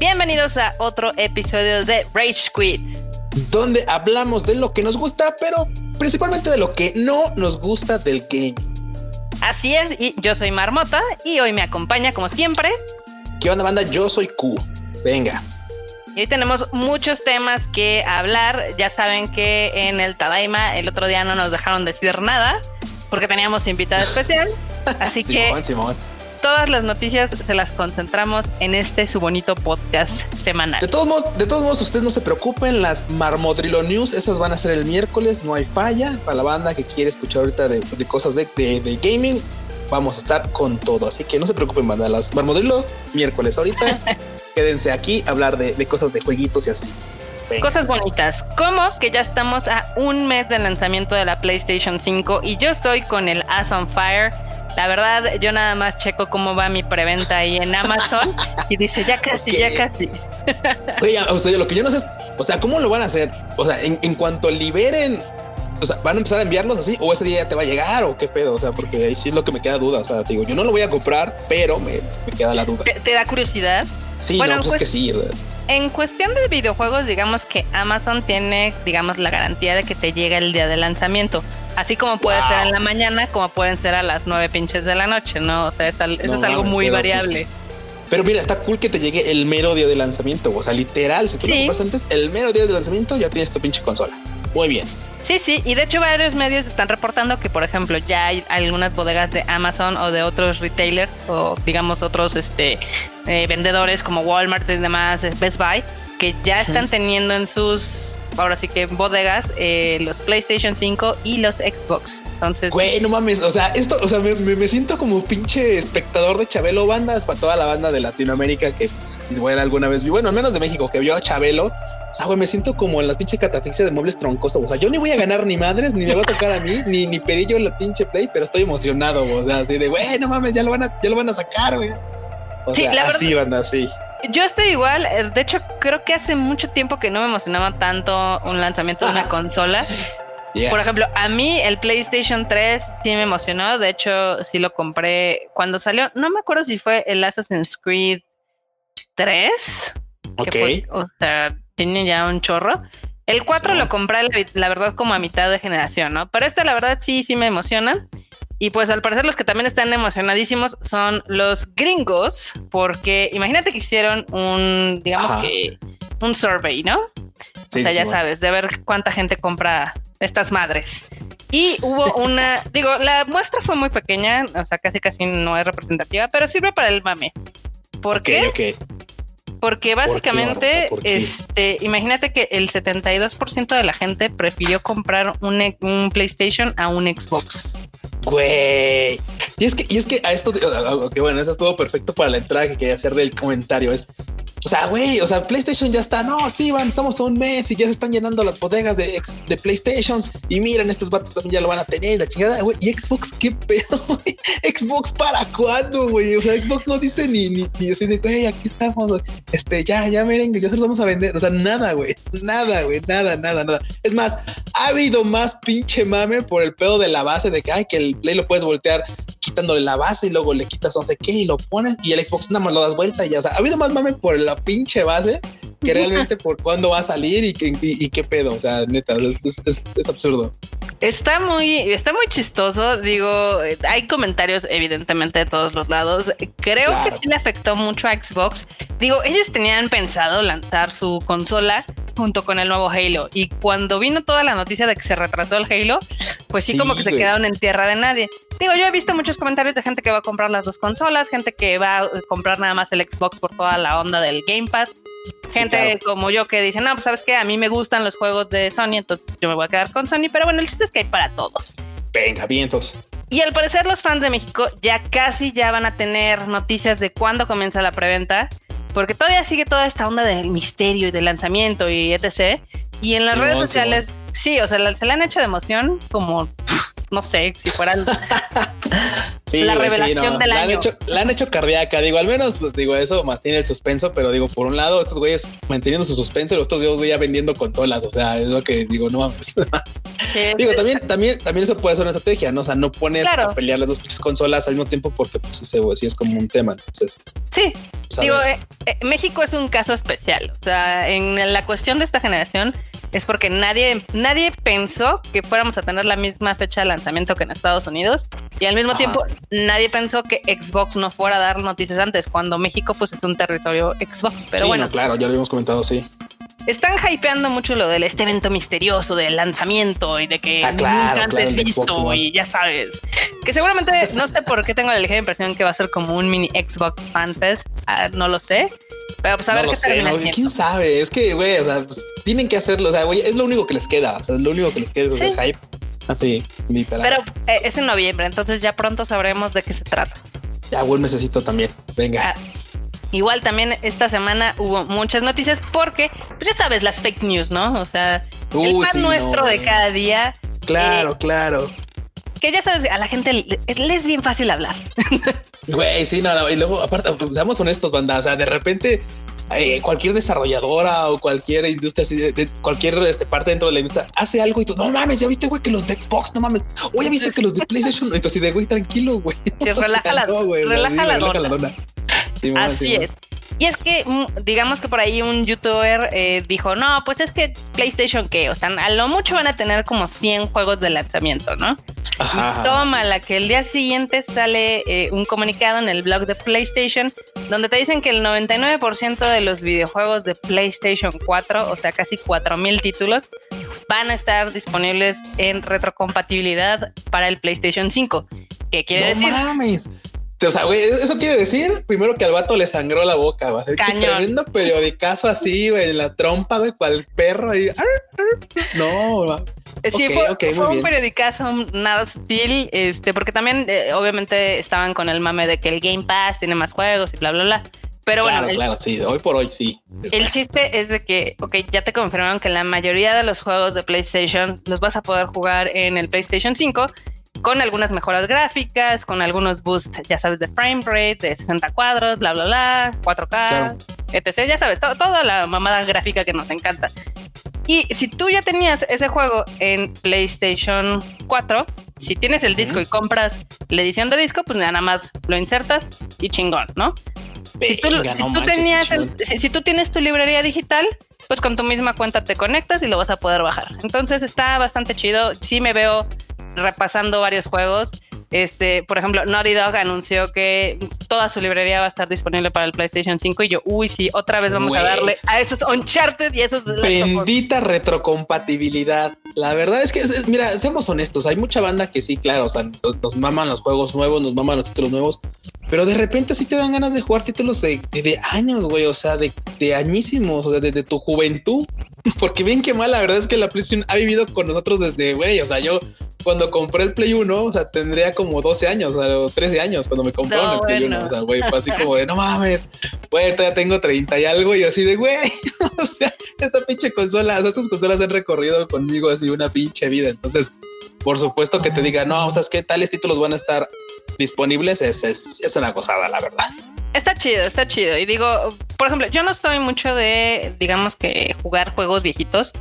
Bienvenidos a otro episodio de Rage Quit, donde hablamos de lo que nos gusta, pero principalmente de lo que no nos gusta del game. Así es, y yo soy Marmota y hoy me acompaña como siempre. ¿Qué onda, banda? Yo soy Q. Venga. Y hoy tenemos muchos temas que hablar. Ya saben que en el Tadaima el otro día no nos dejaron decir nada porque teníamos invitada especial. Así que todas las noticias se las concentramos en este su bonito podcast semanal. De todos modos, de todos modos, ustedes no se preocupen, las Marmodrilo News, esas van a ser el miércoles, no hay falla. Para la banda que quiere escuchar ahorita de, cosas de, de, gaming, vamos a estar con todo. Así que no se preocupen, banda, las Marmodrilo miércoles. Ahorita quédense aquí a hablar de, de cosas de jueguitos y así. Cosas bonitas, como que ya estamos a un mes del lanzamiento de la PlayStation 5 y yo estoy con el As on Fire. La verdad, yo nada más checo cómo va mi preventa ahí en Amazon y dice ya casi, ya casi. Oye, o sea, lo que yo no sé es, o sea, ¿cómo lo van a hacer? O sea, en, cuanto liberen o sea, ¿van a empezar a enviarlos así? ¿O ese día ya te va a llegar? ¿O qué pedo? O sea, porque ahí sí es lo que me queda duda. O sea, digo, yo no lo voy a comprar, pero me, queda la duda. ¿Te, da curiosidad? Sí, bueno, no, pues, es que sí. En cuestión de videojuegos, digamos que Amazon tiene, digamos, la garantía de que te llega el día de lanzamiento. Así como puede ser en la mañana, como pueden ser a las nueve pinches de la noche, ¿no? O sea, eso es algo muy variable. Pero mira, está cool que te llegue el mero día de lanzamiento. O sea, literal, si tú lo compras antes, el mero día de lanzamiento ya tienes tu pinche consola. Muy bien. Sí, sí, y de hecho varios medios están reportando que, por ejemplo, ya hay algunas bodegas de Amazon o de otros retailers o digamos otros este eh, vendedores como Walmart y demás, eh, Best Buy, que ya están teniendo en sus ahora sí que bodegas eh, los PlayStation 5 y los Xbox. Entonces, güey, no mames. O sea, esto, o sea, me, siento como pinche espectador de Chabelo Bandas para toda la banda de Latinoamérica que pues, alguna vez vi, bueno, al menos de México, que vio a Chabelo o sea, güey, me siento como en la pinche catafixia de muebles troncosos. O sea, yo ni voy a ganar ni madres, ni me va a tocar a mí, ni, ni pedí yo la pinche play, pero estoy emocionado. O sea, así de, güey, no mames, ya lo van a, ya lo van a sacar, güey. O sí, sea, así, banda, así. Yo estoy igual. Eh, de hecho, creo que hace mucho tiempo que no me emocionaba tanto un lanzamiento de una consola. Por ejemplo, a mí el PlayStation 3 sí me emocionó. De hecho, sí lo compré cuando salió. No me acuerdo si fue el Assassin's Creed 3. Ok. o sea, tiene ya un chorro. El 4 lo compré, la, verdad, como a mitad de generación, ¿no? Pero este, la verdad, sí, sí me emociona. Y pues al parecer los que también están emocionadísimos son los gringos, porque imagínate que hicieron un, digamos que, un survey, ¿no? o sea, ya sabes, de ver cuánta gente compra estas madres. Y hubo una, digo, la muestra fue muy pequeña, o sea, casi casi no es representativa, pero sirve para el mame. ¿Por qué? Porque básicamente, este, imagínate que el 72% de la gente prefirió comprar un, un, PlayStation a un Xbox. Güey. Y es que, y es que a esto, que bueno, eso estuvo perfecto para la entrada que quería hacer del comentario. Es o sea, güey, o sea, PlayStation ya está. No, sí, van, estamos a un mes y ya se están llenando las bodegas de, de PlayStations. Y miren, estos vatos también ya lo van a tener. La chingada, güey. Y Xbox, qué pedo. Xbox, ¿para cuándo, güey? O sea, Xbox no dice ni, ni, ni así de, güey, aquí estamos. Este, ya, ya miren, ya se los vamos a vender. O sea, nada, güey. Nada, güey. Nada, nada, nada. Es más, ha habido más pinche mame por el pedo de la base de que, ay, que el Play lo puedes voltear quitándole la base y luego le quitas no sé qué y lo pones y el Xbox nada más lo das vuelta y ya. O ha habido más mame por la pinche base que realmente por cuándo va a salir y, qué, y, qué pedo. O sea, neta, es, absurdo. Está muy, está muy chistoso. Digo, hay comentarios evidentemente de todos los lados. Creo que sí le afectó mucho a Xbox. Digo, ellos tenían pensado lanzar su consola junto con el nuevo Halo. Y cuando vino toda la noticia de que se retrasó el Halo, pues sí, como que se quedaron en tierra de nadie. Digo, yo he visto muchos comentarios de gente que va a comprar las dos consolas, gente que va a comprar nada más el Xbox por toda la onda del Game Pass. Gente como yo que dice, no, pues sabes que a mí me gustan los juegos de Sony, entonces yo me voy a quedar con Sony, pero bueno, el chiste es que hay para todos. Venga, vientos. Y al parecer los fans de México ya casi ya van a tener noticias de cuándo comienza la preventa, porque todavía sigue toda esta onda del misterio y del lanzamiento y etc. Y en las redes sociales, sí, o sea, se le han hecho de emoción como, no sé, si fueran la revelación del la año. Han hecho, la han hecho cardíaca, digo, al menos, digo, eso mantiene el suspenso, pero digo, por un lado, estos güeyes manteniendo su suspenso y los otros güeyes ya vendiendo consolas, o sea, es lo que digo, no mames. Sí, digo, sí, también, también, también eso puede ser una estrategia, ¿no? O sea, no pones Claro. a pelear las dos consolas al mismo tiempo porque pues ese sí es como un tema, entonces, sí. pues, Digo, eh, eh, México es un caso especial. O sea, en la cuestión de esta generación es porque nadie, nadie pensó que fuéramos a tener la misma fecha de lanzamiento que en Estados Unidos y al mismo Ajá. tiempo nadie pensó que Xbox no fuera a dar noticias antes cuando México pues es un territorio Xbox. Pero Sí, bueno, no, claro, ya lo habíamos comentado, sí. Están hypeando mucho lo del este evento misterioso del lanzamiento y de que Ah, claro, nunca claro, antes de visto Xbox, y ya sabes. Que seguramente no sé por qué tengo la ligera impresión que va a ser como un mini Xbox Fan Fest. Ah, no lo sé. Pero pues a ver no qué lo sé, termina no, quién sabe, es que, güey, o sea, pues, tienen que hacerlo, o sea, güey, es lo único que les queda, o sea, es lo único que les queda, es Sí. el hype. Así, literal. Pero eh, es en noviembre, entonces ya pronto sabremos de qué se trata. ya buen mesecito también. Venga. Ah, Igual también esta semana hubo muchas noticias porque, pues ya sabes, las fake news, ¿no? O sea, el pan sí, nuestro no, de cada día, Claro, claro. que ya sabes, a la gente le, le es bien fácil hablar. Güey, sí, no, no. Y luego, aparte, seamos honestos, banda. O sea, de repente, eh, cualquier desarrolladora o cualquier industria, de, cualquier este, parte dentro de la industria hace algo y tú, no mames, ya viste, güey, que los de Xbox, no mames. Oye, ya viste que los de PlayStation, y tú así de, güey, tranquilo, güey. Sí, relaja la- no, güey, relaja sí, la relaja la dona. Sí, Así sí, es. Y es que, mm, digamos que por ahí un youtuber eh, dijo, no, pues es que PlayStation qué, o sea, a lo mucho van a tener como 100 juegos de lanzamiento, ¿no? Ajá, Y toma, la que el día siguiente sale eh, un comunicado en el blog de PlayStation donde te dicen que el 99% de los videojuegos de PlayStation 4, o sea, casi 4000 títulos, van a estar disponibles en retrocompatibilidad para el PlayStation 5. ¿Qué quiere no decir? mames. O sea, güey, eso quiere decir primero que al vato le sangró la boca, va a ser tremendo periodicazo así, güey, en la trompa, güey, cual perro ahí. Ar, ar. No, va. Eh, Sí, Ok, fue, ok, fue un bien. periodicazo nada sutil, este, porque también eh, obviamente estaban con el mame de que el Game Pass tiene más juegos y bla, bla, bla. Pero claro, bueno, el, claro, sí, hoy por hoy sí. el chiste es de que, ok, ya te confirmaron que la mayoría de los juegos de PlayStation los vas a poder jugar en el PlayStation 5 con algunas mejoras gráficas, con algunos boosts, ya sabes, de frame rate, de 60 cuadros, bla, bla, bla, 4K, Claro. etc. Ya sabes, to- toda la mamada gráfica que nos encanta. Y si tú ya tenías ese juego en PlayStation 4, si tienes el disco y compras la edición de disco, pues nada más lo insertas y chingón, ¿no? si tú, Venga, si no tú manches, tenías el- si, si tú tienes tu librería digital, pues con tu misma cuenta te conectas y lo vas a poder bajar. Entonces está bastante chido. Sí me veo repasando varios juegos. Este, por ejemplo, Naughty Dog anunció que toda su librería va a estar disponible para el PlayStation 5 y yo, uy, sí, otra vez vamos a Güey. darle a esos Uncharted y a esos. Bendita retrocompatibilidad. La verdad es que, mira, seamos honestos, hay mucha banda que sí, claro, o sea, nos, maman los juegos nuevos, nos maman los títulos nuevos, pero de repente sí te dan ganas de jugar títulos de, de- de años, güey, o sea, de, de añísimos, o sea, de, de tu juventud. Porque bien que mal, la verdad es que la PlayStation ha vivido con nosotros desde, güey, o sea, yo cuando compré el Play 1, o sea, tendría como 12 años, o sea, o 13 años cuando me compraron No, el Play bueno. 1, o sea, güey, fue así como de, no mames, güey, todavía tengo 30 y algo, y así de, güey, o sea, esta pinche consola, o sea, estas consolas han recorrido conmigo así una pinche vida. Entonces, por supuesto que te diga, no, o sea, es que tales títulos van a estar disponibles, es, es, es una gozada, la verdad. Está chido, está chido. Y digo, por ejemplo, yo no soy mucho de, digamos que jugar juegos viejitos,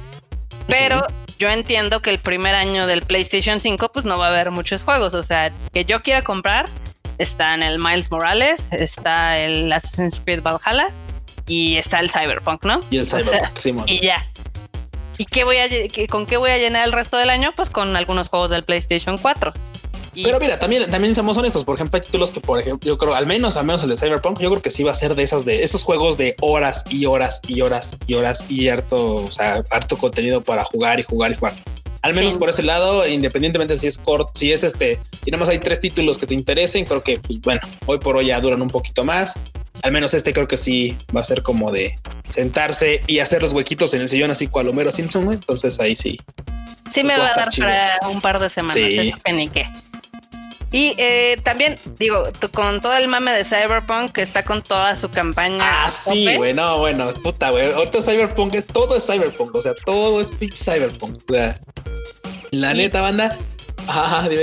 pero yo entiendo que el primer año del PlayStation 5 pues no va a haber muchos juegos. O sea, que yo quiera comprar, está en el Miles Morales, está el Assassin's Creed Valhalla y está el Cyberpunk, ¿no? Y el O sea, Cyberpunk, y ya. ¿Y qué voy a, con qué voy a llenar el resto del año? Pues con algunos juegos del PlayStation 4. Pero mira, también, también seamos honestos. Por ejemplo, hay títulos que, por ejemplo, yo creo, al menos, al menos el de Cyberpunk, yo creo que sí va a ser de esas de esos juegos de horas y horas y horas y horas y harto, o sea, harto contenido para jugar y jugar y jugar. Al menos Sí. por ese lado, independientemente si es corto, si es este, si nada más hay tres títulos que te interesen, creo que, pues bueno, hoy por hoy ya duran un poquito más. Al menos este creo que sí va a ser como de sentarse y hacer los huequitos en el sillón, así cual Homero Simpson. Entonces ahí sí. Sí me Todo va a dar chido. para un par de semanas, Sí. eso que ni qué. Y eh, también, digo, con todo el mame de Cyberpunk, que está con toda su campaña. Ah, sí, güey, no, bueno, puta, güey. Ahorita Cyberpunk es todo es Cyberpunk, o sea, todo es pinche Cyberpunk. O sea, la Y- neta, banda.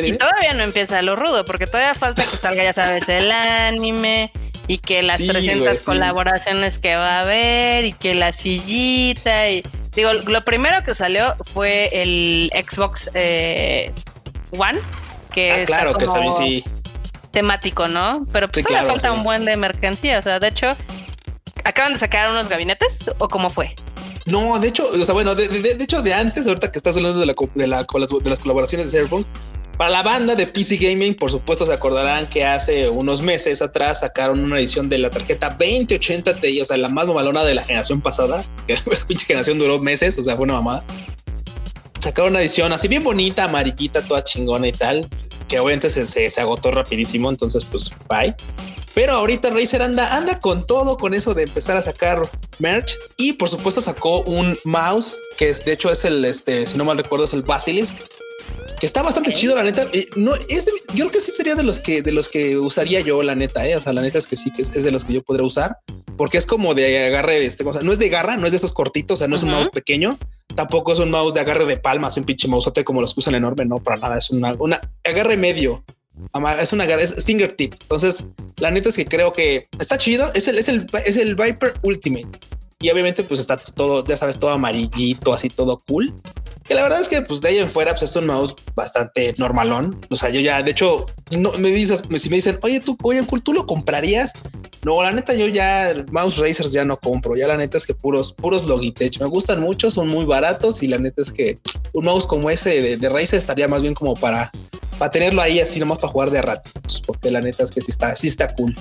Y todavía no empieza lo rudo, porque todavía falta que salga, ya sabes, el anime y que las 300 colaboraciones que va a haber y que la sillita y digo, lo primero que salió fue el Xbox eh, One, que ah, claro, que también sí temático, ¿no? Pero pues todavía falta un buen de mercancía, o sea, de hecho acaban de sacar unos gabinetes o cómo fue? No, de hecho, o sea, bueno, de, hecho, de antes, ahorita que estás hablando de, la, de, la, de las colaboraciones de Cyberpunk, para la banda de PC Gaming, por supuesto, se acordarán que hace unos meses atrás sacaron una edición de la tarjeta 2080 Ti, o sea, la más mamalona de la generación pasada, que esa pinche generación duró meses, o sea, fue una mamada. Sacaron una edición así bien bonita, amarillita, toda chingona y tal, que obviamente se, se, se agotó rapidísimo, entonces pues bye. Pero ahorita Razer anda, anda con todo con eso de empezar a sacar merch y por supuesto sacó un mouse que es de hecho es el este, si no mal recuerdo, es el Basilisk que está bastante chido, la neta. Eh, no es yo creo que sí sería de los que de los que usaría yo, la neta. Eh. O sea, la neta es que sí que es, de los que yo podría usar porque es como de agarre de este cosa. No es de garra, no es de esos cortitos, o sea, no es un mouse pequeño. Tampoco es un mouse de agarre de palmas, un pinche mouseote como los que usan enorme. No, para nada. Es una, una agarre medio. Es una es fingertip. Entonces, la neta es que creo que está chido. Es el, es el, es el Viper Ultimate. Y obviamente, pues está todo, ya sabes, todo amarillito, así todo cool. Que la verdad es que, pues de ahí en fuera, pues es un mouse bastante normalón. O sea, yo ya, de hecho, no me dices, si me dicen, oye, tú, oye, tú lo comprarías. No, la neta, yo ya mouse racers ya no compro. Ya la neta es que puros, puros Logitech me gustan mucho, son muy baratos. Y la neta es que un mouse como ese de, de Razer estaría más bien como para para tenerlo ahí así nomás para jugar de rato, porque la neta es que sí está, sí está cool.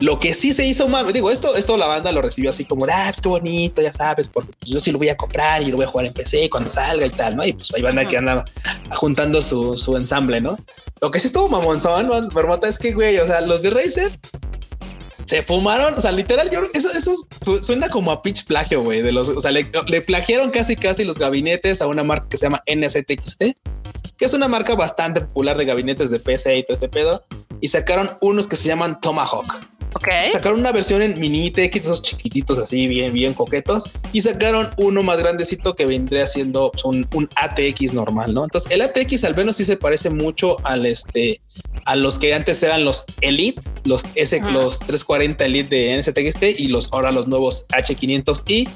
Lo que sí se hizo, digo, esto, esto la banda lo recibió así como, ah, pues bonito, ya sabes, porque pues, yo sí lo voy a comprar y lo voy a jugar en PC cuando salga y tal, ¿no? Y pues hay banda que anda juntando su, su ensamble, ¿no? Lo que sí estuvo mamonzón, Marmota, es que, güey, o sea, los de Razer se fumaron, o sea, literal, yo eso, eso suena como a pitch plagio, güey, de los, o sea, le, le plagiaron casi casi los gabinetes a una marca que se llama NZXT que es una marca bastante popular de gabinetes de PC y todo este pedo. Y sacaron unos que se llaman Tomahawk. Ok. Sacaron una versión en mini TX, esos chiquititos así, bien, bien coquetos. Y sacaron uno más grandecito que vendría siendo un, un, ATX normal, ¿no? Entonces, el ATX al menos sí se parece mucho al este, a los que antes eran los Elite, los S, los 340 Elite de NSTXT y los ahora los nuevos H500i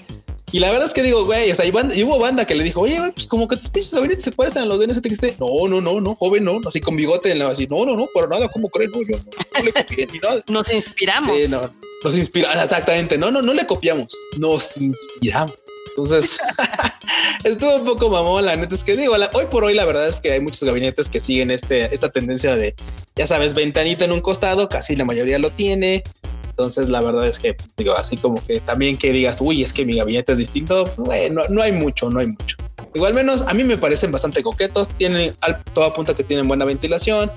y la verdad es que digo, güey, o sea, y, hubo banda que le dijo, oye, pues como que tus pinches gabinetes se parecen a los de NSTXT. No, no, no, no, joven, no, así con bigote, así, no, no, no, pero nada, ¿cómo creen? No, yo no, le copié ni nada. Nos inspiramos. Sí, no, nos inspiramos, exactamente. No, no, no le copiamos, nos inspiramos. Entonces, estuvo un poco mamón. La neta es que digo, hoy por hoy, la verdad es que hay muchos gabinetes que siguen este, esta tendencia de, ya sabes, ventanita en un costado, casi la mayoría lo tiene. Entonces, la verdad es que, digo, así como que también que digas, uy, es que mi gabinete es distinto, bueno, no hay mucho, no hay mucho. Igual menos, a mí me parecen bastante coquetos, tienen, todo apunta que tienen buena ventilación,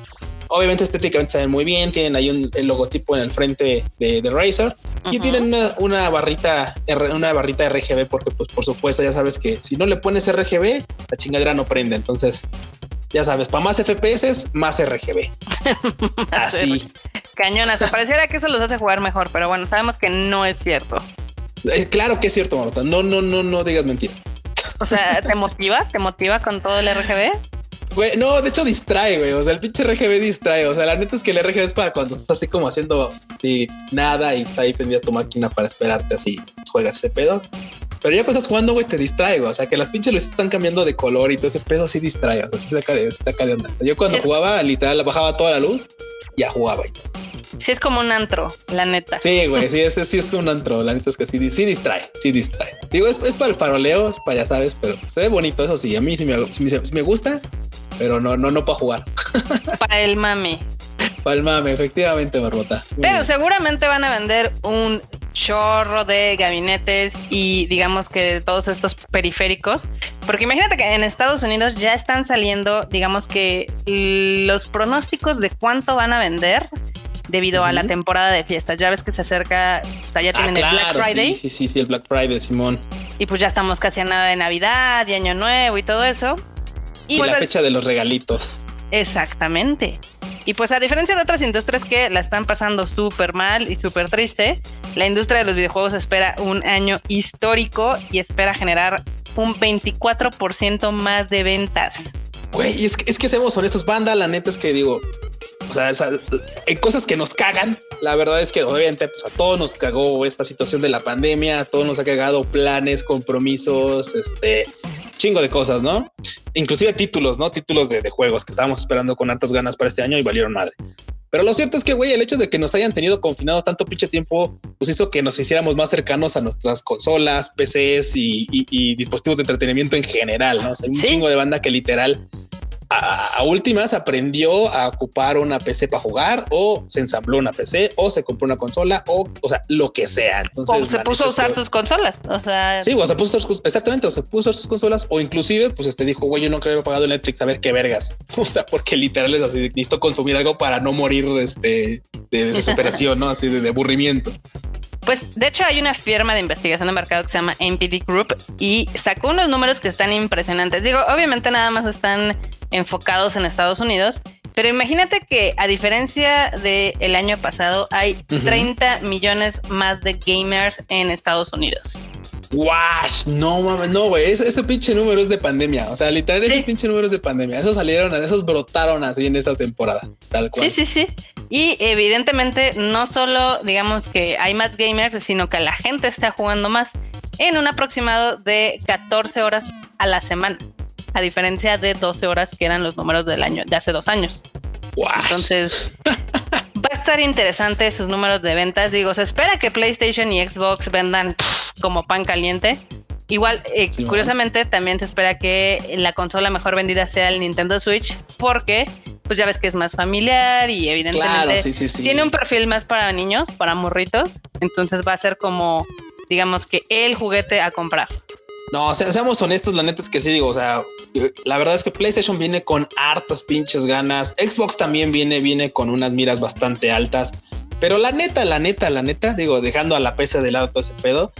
obviamente estéticamente se ven muy bien, tienen ahí un, el logotipo en el frente de, de Razer y tienen una, barrita una barrita RGB porque pues por supuesto ya sabes que si no le pones RGB la chingadera no prende, entonces ya sabes, para más FPS, más RGB. Así. Cañona, se pareciera que eso los hace jugar mejor, pero bueno, sabemos que no es cierto. Eh, claro que es cierto, Marta. No, no, no, no digas mentira. O sea, ¿te motiva? ¿Te motiva con todo el RGB? Güey, no, de hecho distrae, güey. O sea, el pinche RGB distrae. O sea, la neta es que el RGB es para cuando estás así como haciendo nada y está ahí prendida tu máquina para esperarte así, juegas ese pedo. Pero ya estás jugando, güey, te distrae, O sea, que las pinches luces están cambiando de color y todo ese pedo sí distrae. O sea, se saca de, se saca de onda. Yo cuando jugaba, literal, bajaba toda la luz, ya jugaba. Sí, es como un antro, la neta. Sí, güey, sí, es, sí es un antro. La neta es que sí, sí distrae, sí distrae. Digo, es, es, para el faroleo, es para ya sabes, pero se ve bonito, eso sí. A mí sí me, me gusta, pero no, no, no para jugar. Para el mame. Para el mame, efectivamente, Barbota. Pero seguramente van a vender un chorro de gabinetes y digamos que todos estos periféricos. Porque imagínate que en Estados Unidos ya están saliendo, digamos que los pronósticos de cuánto van a vender debido a la temporada de fiestas. Ya ves que se acerca, o sea, ya tienen el Black Friday. Sí, sí, sí, el Black Friday, Simón. Y pues ya estamos casi a nada de Navidad y Año Nuevo y todo eso. Y, pues la fecha de los regalitos. Exactamente. Y pues a diferencia de otras industrias que la están pasando súper mal y súper triste, la industria de los videojuegos espera un año histórico y espera generar un 24% más de ventas. Güey, es que, es que seamos honestos, banda, la neta es que digo, o sea, hay cosas que nos cagan. La verdad es que obviamente pues, a todos nos cagó esta situación de la pandemia, a todos nos ha cagado planes, compromisos, este chingo de cosas, ¿no? Inclusive títulos, ¿no? Títulos de, de juegos que estábamos esperando con hartas ganas para este año y valieron madre. Pero lo cierto es que, güey, el hecho de que nos hayan tenido confinados tanto pinche tiempo, pues hizo que nos hiciéramos más cercanos a nuestras consolas, PCs y, dispositivos de entretenimiento en general, ¿no? O sea, un chingo de banda que literal a, últimas aprendió a ocupar una PC para jugar o se ensambló una PC o se compró una consola o, o sea, lo que sea. Entonces, o se puso a usar sus consolas. O sea, sí, o se puso a usar, exactamente, o se puso a usar sus consolas o inclusive, pues este dijo, güey, yo no creo pagado Netflix a ver qué vergas. O sea, porque literal es así, necesito consumir algo para no morir este, de desesperación, ¿no? Así de, de aburrimiento. Pues de hecho hay una firma de investigación de mercado que se llama NPD Group y sacó unos números que están impresionantes. Digo, obviamente nada más están enfocados en Estados Unidos, pero imagínate que a diferencia del año pasado hay 30 millones más de gamers en Estados Unidos. Wash, no mames, no, güey, ese, pinche número es de pandemia. O sea, literal, ese pinche número es de pandemia. Esos salieron, esos brotaron así en esta temporada, tal cual. Sí, sí, sí. Y evidentemente, no solo digamos que hay más gamers, sino que la gente está jugando más en un aproximado de 14 horas a la semana, a diferencia de 12 horas que eran los números del año de hace dos años. Entonces, va a estar interesante sus números de ventas. Digo, se espera que PlayStation y Xbox vendan como pan caliente. Igual, eh, curiosamente, también se espera que la consola mejor vendida sea el Nintendo Switch, porque pues ya ves que es más familiar y evidentemente tiene un perfil más para niños, para morritos. Entonces va a ser como, digamos que el juguete a comprar. No, seamos honestos, la neta es que sí, digo, o sea, la verdad es que PlayStation viene con hartas pinches ganas, Xbox también viene, viene con unas miras bastante altas, pero la neta, la neta, la neta, digo, dejando a la PC de lado todo ese pedo,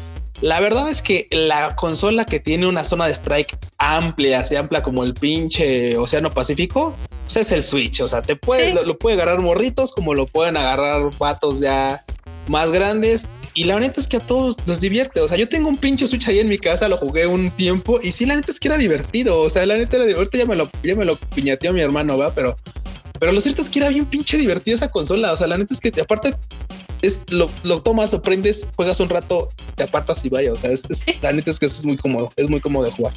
la verdad es que la consola que tiene una zona de strike amplia, así amplia como el pinche Océano Pacífico, pues es el Switch. O sea, te puede, lo, puede agarrar morritos como lo pueden agarrar patos ya más grandes. Y la neta es que a todos nos divierte. O sea, yo tengo un pinche Switch ahí en mi casa, lo jugué un tiempo y sí, la neta es que era divertido. O sea, la neta era divertido. Ahorita ya me lo, ya me lo piñateó mi hermano, va, pero, pero lo cierto es que era bien pinche divertida esa consola. O sea, la neta es que aparte es lo, lo, tomas, lo prendes, juegas un rato, te apartas y vaya. O sea, es, la neta es que es muy cómodo, es muy cómodo de jugar.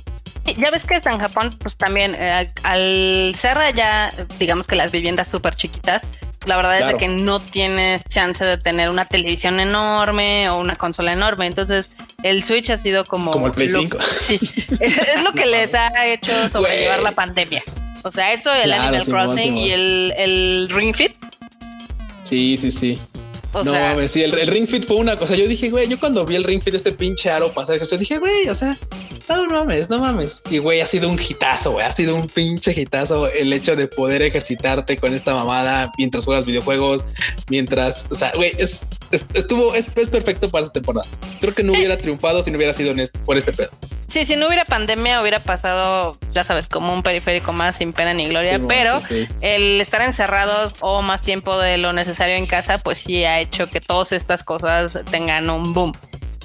Ya ves que está en Japón, pues también eh, al ser ya, digamos que las viviendas súper chiquitas, la verdad es que no tienes chance de tener una televisión enorme o una consola enorme. Entonces, el Switch ha sido como. Como el Play 5. Sí, es, lo que les ha hecho sobrellevar la pandemia. O sea, eso, el Animal Crossing y el, el Ring Fit. Sí, sí, sí no mames, sí, el, Ring Fit fue una cosa. Yo dije, güey, yo cuando vi el Ring Fit, este pinche aro pasar, yo dije, güey, o sea, no, mames, no mames. Y güey, ha sido un hitazo, güey, ha sido un pinche hitazo el hecho de poder ejercitarte con esta mamada mientras juegas videojuegos, mientras, o sea, güey, es, estuvo, es, perfecto para esta temporada. Creo que no hubiera triunfado si no hubiera sido por este pedo. Sí, si no hubiera pandemia hubiera pasado, ya sabes, como un periférico más sin pena ni gloria, pero el estar encerrados o más tiempo de lo necesario en casa, pues sí ha hecho que todas estas cosas tengan un boom.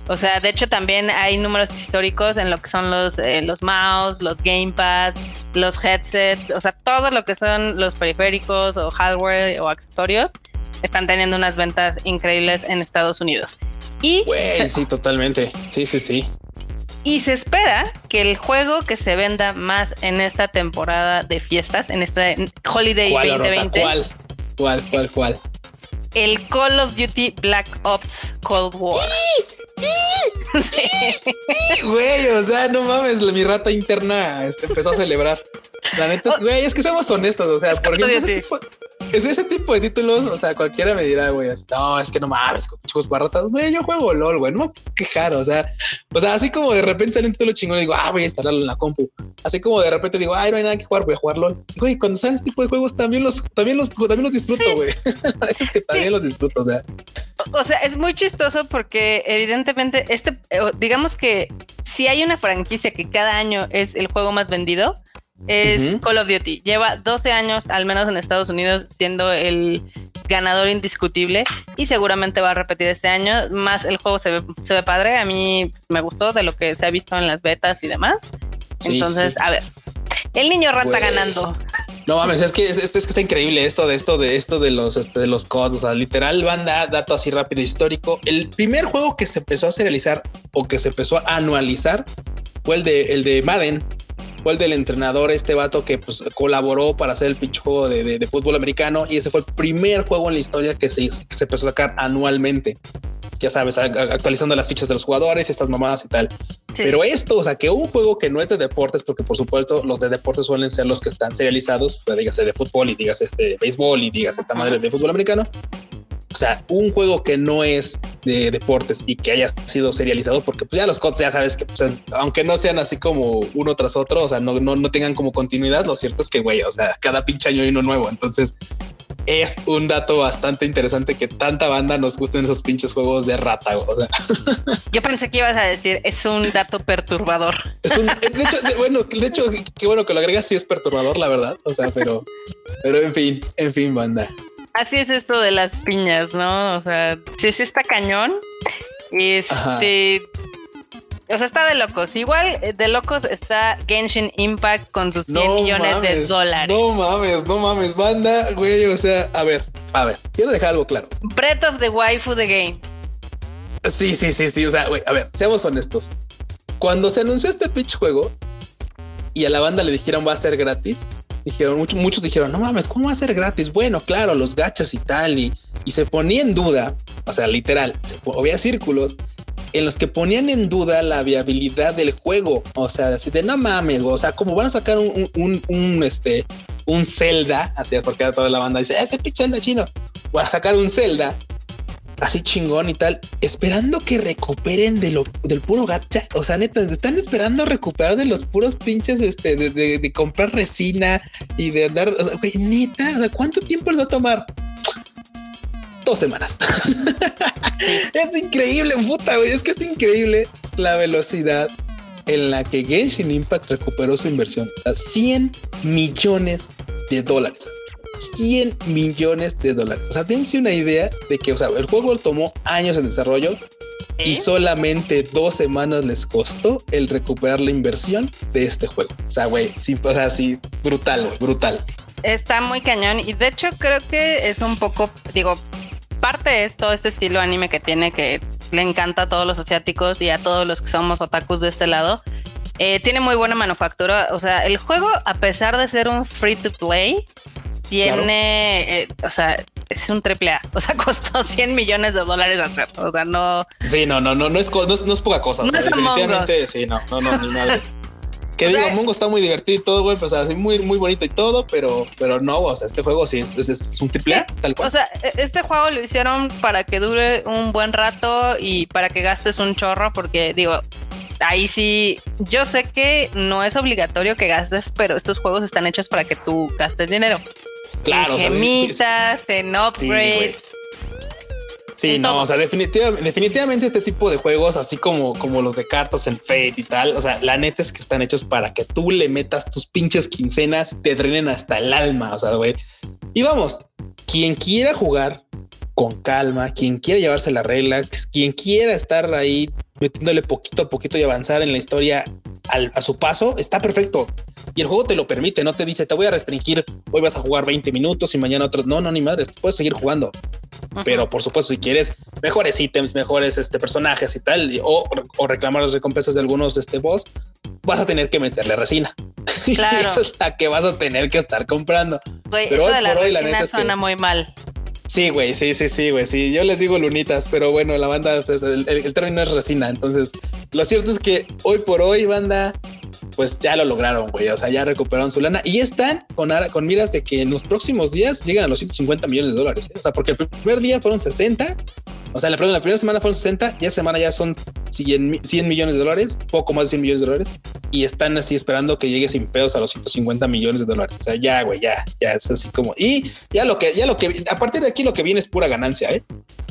O sea, de hecho también hay números históricos en lo que son los, eh, los mouse, los gamepads, los headsets, o sea, todo lo que son los periféricos o hardware o accesorios están teniendo unas ventas increíbles en Estados Unidos. Y sí, totalmente. Sí, sí, sí. Y se espera que el juego que se venda más en esta temporada de fiestas, en este Holiday 2020. ¿Cuál? ¿Cuál? ¿Cuál? ¿Cuál? El Call of Duty Black Ops Cold War. Güey, o sea, no mames, mi rata interna este, empezó a celebrar. La neta, güey, es que seamos honestos, o sea, por ejemplo, es ese tipo de títulos, o sea, cualquiera me dirá, güey, no, es que no mames, con chicos barratas, güey, yo juego LOL, güey, no me puedo quejar, o sea, o sea, así como de repente sale un título chingón y digo, ah, voy a instalarlo en la compu, así como de repente digo, ay, no hay nada que jugar, voy a jugar LOL, güey, cuando salen este tipo de juegos también los, también los, también los disfruto, güey, es que también los disfruto, o sea. O sea, es muy chistoso porque evidentemente este, eh, digamos que si hay una franquicia que cada año es el juego más vendido, es Call of Duty. Lleva 12 años, al menos en Estados Unidos, siendo el ganador indiscutible y seguramente va a repetir este año. Más el juego se ve, se ve padre. A mí me gustó de lo que se ha visto en las betas y demás. Entonces, a ver. El niño rata ganando. No mames, es que es, es, que está increíble esto de esto de esto de los este, de los codes. O sea, literal, banda, dato así rápido histórico. El primer juego que se empezó a serializar o que se empezó a anualizar fue el de el de Madden. Fue el del entrenador, este vato que pues, colaboró para hacer el pinche juego de, de, de, fútbol americano. Y ese fue el primer juego en la historia que se, que se empezó a sacar anualmente ya sabes, actualizando las fichas de los jugadores, estas mamadas y tal. Sí. Pero esto, o sea, que un juego que no es de deportes, porque por supuesto los de deportes suelen ser los que están serializados, pues dígase de fútbol y digas este de béisbol y digas esta madre de fútbol americano. O sea, un juego que no es de deportes y que haya sido serializado, porque pues ya los CODs ya sabes que, pues, aunque no sean así como uno tras otro, o sea, no, no, no tengan como continuidad, lo cierto es que, güey, o sea, cada pinche año hay uno nuevo. Entonces, es un dato bastante interesante que tanta banda nos gusten esos pinches juegos de rata. O sea. Yo pensé que ibas a decir es un dato perturbador. Es un, de hecho, de, bueno, de hecho, qué bueno que lo agregas. Sí, es perturbador, la verdad. O sea, pero, pero en fin, en fin, banda. Así es esto de las piñas, ¿no? O sea, si es está cañón. Este. Ajá. O sea, está de locos. Igual de locos está Genshin Impact con sus 100 no millones mames, de dólares. No mames, no mames, banda, güey. O sea, a ver, a ver, quiero dejar algo claro. Breath of the Waifu the Game. Sí, sí, sí, sí. O sea, güey, a ver, seamos honestos. Cuando se anunció este pitch juego y a la banda le dijeron va a ser gratis, dijeron, muchos, muchos dijeron, no mames, ¿cómo va a ser gratis? Bueno, claro, los gachas y tal, y, y se ponía en duda, o sea, literal, se había círculos en los que ponían en duda la viabilidad del juego. O sea, así de no mames, o sea, como van a sacar un, un, este, un Zelda, así es porque toda la banda dice, ese pinche Zelda chino, van a sacar un Zelda así chingón y tal, esperando que recuperen de lo, del puro gacha. O sea, neta, están esperando recuperar de los puros pinches, este, de, de, de comprar resina y de andar, o sea, güey, neta, o sea, ¿cuánto tiempo les va a tomar? dos semanas. es increíble, puta, güey. Es que es increíble la velocidad en la que Genshin Impact recuperó su inversión. A 100 millones de dólares. 100 millones de dólares. O sea, dense una idea de que, o sea, el juego tomó años en desarrollo ¿Eh? y solamente dos semanas les costó el recuperar la inversión de este juego. O sea, güey, sí, o sea, sí, brutal, brutal. Está muy cañón y de hecho creo que es un poco, digo, parte es todo este estilo anime que tiene que le encanta a todos los asiáticos y a todos los que somos otakus de este lado. Eh, tiene muy buena manufactura. O sea, el juego, a pesar de ser un free to play, tiene, claro. eh, o sea, es un triple A. O sea, costó 100 millones de dólares hacer. O sea, no. Sí, no, no, no, no es, no es, no es poca cosa. No o sea, es definitivamente, sí, no, no, no, ni madre. Que o digo, sea, Mungo está muy divertido y todo, güey, pues así muy, muy bonito y todo, pero, pero no, o sea, este juego sí es, es, es un triple A, tal cual. O sea, este juego lo hicieron para que dure un buen rato y para que gastes un chorro, porque digo, ahí sí, yo sé que no es obligatorio que gastes, pero estos juegos están hechos para que tú gastes dinero. Claro, en gemitas, o sea, sí, sí, en upgrades. Sí, no, o sea, definitivamente, definitivamente este tipo de juegos, así como, como los de cartas en Fate y tal, o sea, la neta es que están hechos para que tú le metas tus pinches quincenas y te drenen hasta el alma, o sea, güey. Y vamos, quien quiera jugar con calma, quien quiera llevarse la regla, quien quiera estar ahí metiéndole poquito a poquito y avanzar en la historia al, a su paso, está perfecto. Y el juego te lo permite, no te dice, te voy a restringir, hoy vas a jugar 20 minutos y mañana otros. No, no, ni madres, puedes seguir jugando. Pero por supuesto, si quieres mejores ítems, mejores este, personajes y tal, o, o, reclamar las recompensas de algunos este, boss, vas a tener que meterle resina. Claro. y esa es la que vas a tener que estar comprando. Güey, pero eso hoy de la por hoy, la neta suena es que... muy mal. Sí, güey, sí, sí, sí, güey, sí. Yo les digo lunitas, pero bueno, la banda, pues, el, el, término es resina. Entonces, lo cierto es que hoy por hoy, banda, pues ya lo lograron, güey. O sea, ya recuperaron su lana y están con, con miras de que en los próximos días llegan a los 150 millones de dólares. ¿eh? O sea, porque el primer día fueron 60. O sea, la, la primera semana fueron 60, ya semana ya son 100, 100, millones de dólares, poco más de 100 millones de dólares, y están así esperando que llegue sin pedos a los 150 millones de dólares. O sea, ya, güey, ya, ya es así como. Y ya lo que, ya lo que, a partir de aquí lo que viene es pura ganancia, ¿eh?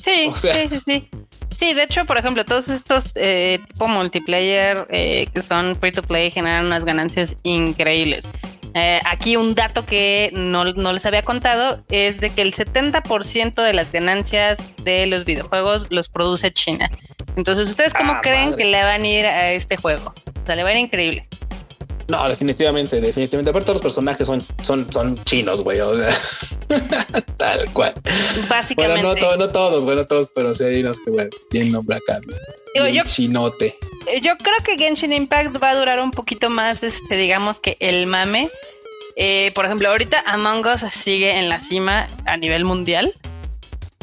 Sí, o sea, sí, sí, sí. Sí, de hecho, por ejemplo, todos estos eh, tipo multiplayer eh, que son free to play generan unas ganancias increíbles. Eh, aquí un dato que no, no, les había contado es de que el 70% de las ganancias de los videojuegos los produce China. Entonces, ¿ustedes cómo ah, creen madre. que le van a ir a este juego? O sea, le va a ir increíble. No, definitivamente, definitivamente. Aparte, todos los personajes son, son, son chinos, güey. O sea, tal cual. Básicamente. Bueno, no, todos, bueno, todos, pero sí hay unos que, güey, tienen nombre acá. Digo, yo, chinote. Eh, yo creo que Genshin Impact va a durar un poquito más, este, digamos que el mame. Eh, por ejemplo, ahorita Among Us sigue en la cima a nivel mundial,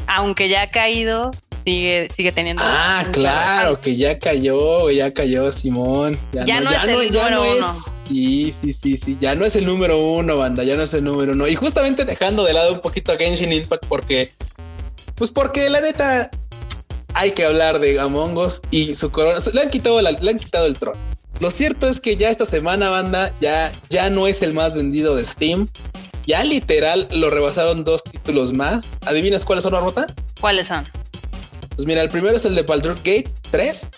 aunque ya ha caído sigue, sigue teniendo. Ah, claro, que ya cayó, ya cayó Simón. Ya, no, es el número uno. sí, sí, sí, sí. Ya no es el número uno, banda. Ya no es el número uno. Y justamente dejando de lado un poquito a Genshin Impact, porque. Pues porque la neta. Hay que hablar de Among Us y su corona. Le han quitado, le han quitado el trono. Lo cierto es que ya esta semana, banda, ya, ya no es el más vendido de Steam. Ya literal lo rebasaron dos títulos más. ¿Adivinas cuáles son, Marmota? ¿Cuáles son? Pues mira, el primero es el de Baldur's Gate 3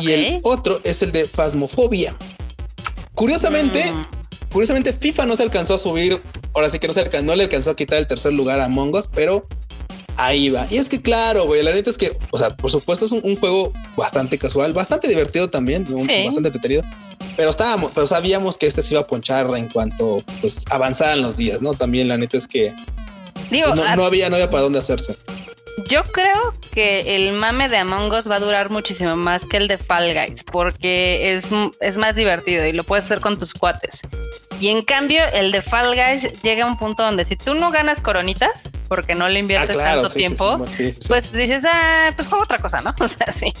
y el otro es el de Phasmophobia. Curiosamente, mm. curiosamente FIFA no se alcanzó a subir, ahora sí que no, se alcanzó, no le alcanzó a quitar el tercer lugar a Mongos, pero ahí va. Y es que claro, güey, la neta es que, o sea, por supuesto es un, juego bastante casual, bastante divertido también, bastante detenido. Pero estábamos, pero sabíamos que este se iba a ponchar en cuanto pues avanzaran los días, ¿no? También la neta es que Digo, pues, no, no, había, no había para dónde hacerse. Yo creo que el mame de Among Us va a durar muchísimo más que el de Fall Guys, porque es, es más divertido y lo puedes hacer con tus cuates. Y en cambio, el de Fall Guys llega a un punto donde si tú no ganas coronitas, porque no le inviertes ah, tanto tiempo, pues dices, ah, pues juego otra cosa, ¿no? O sea, sí.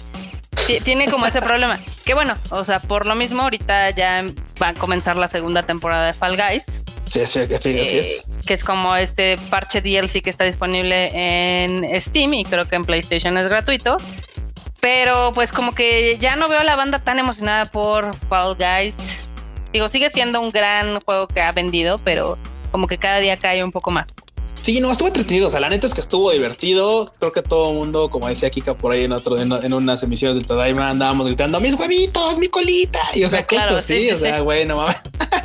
Tiene como ese problema. Que bueno, o sea, por lo mismo, ahorita ya va a comenzar la segunda temporada de Fall Guys. Sí, así es. Eh, que es como este parche DLC que está disponible en Steam y creo que en PlayStation es gratuito. Pero pues como que ya no veo a la banda tan emocionada por Fall Guys. Digo, sigue siendo un gran juego que ha vendido, pero como que cada día cae un poco más. Sí, no, estuvo entretenido. O sea, la neta es que estuvo divertido. Creo que todo el mundo, como decía Kika por ahí en otro, en, unas emisiones del Tadaima, andábamos gritando mis huevitos, mi colita. Y o sea, claro, sí, o sea, güey, no mames.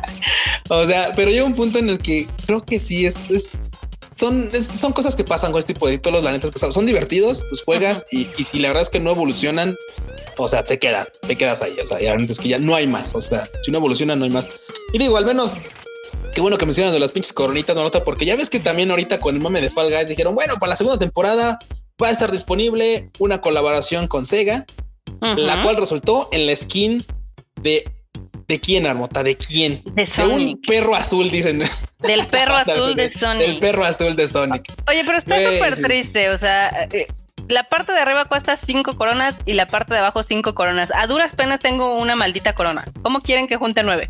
o sea, pero llega un punto en el que creo que sí es, son, son cosas que pasan con este tipo de títulos. La neta es que son divertidos, pues juegas y, y, si la verdad es que no evolucionan, o sea, te quedas, te quedas ahí. O sea, ya es que ya no hay más. O sea, si no evoluciona, no hay más. Y digo, al menos Qué bueno que mencionas de las pinches coronitas, no nota, porque ya ves que también ahorita con el mame de Fall Guys dijeron, bueno, para la segunda temporada va a estar disponible una colaboración con Sega, la cual resultó en la skin de ¿De quién, Armota? ¿De quién? De Sonic. De un perro azul, dicen. Del perro azul de Sonic. Del perro azul de Sonic. Oye, pero está súper triste. O sea, eh, la parte de arriba cuesta cinco coronas y la parte de abajo cinco coronas. A duras penas tengo una maldita corona. ¿Cómo quieren que junte nueve?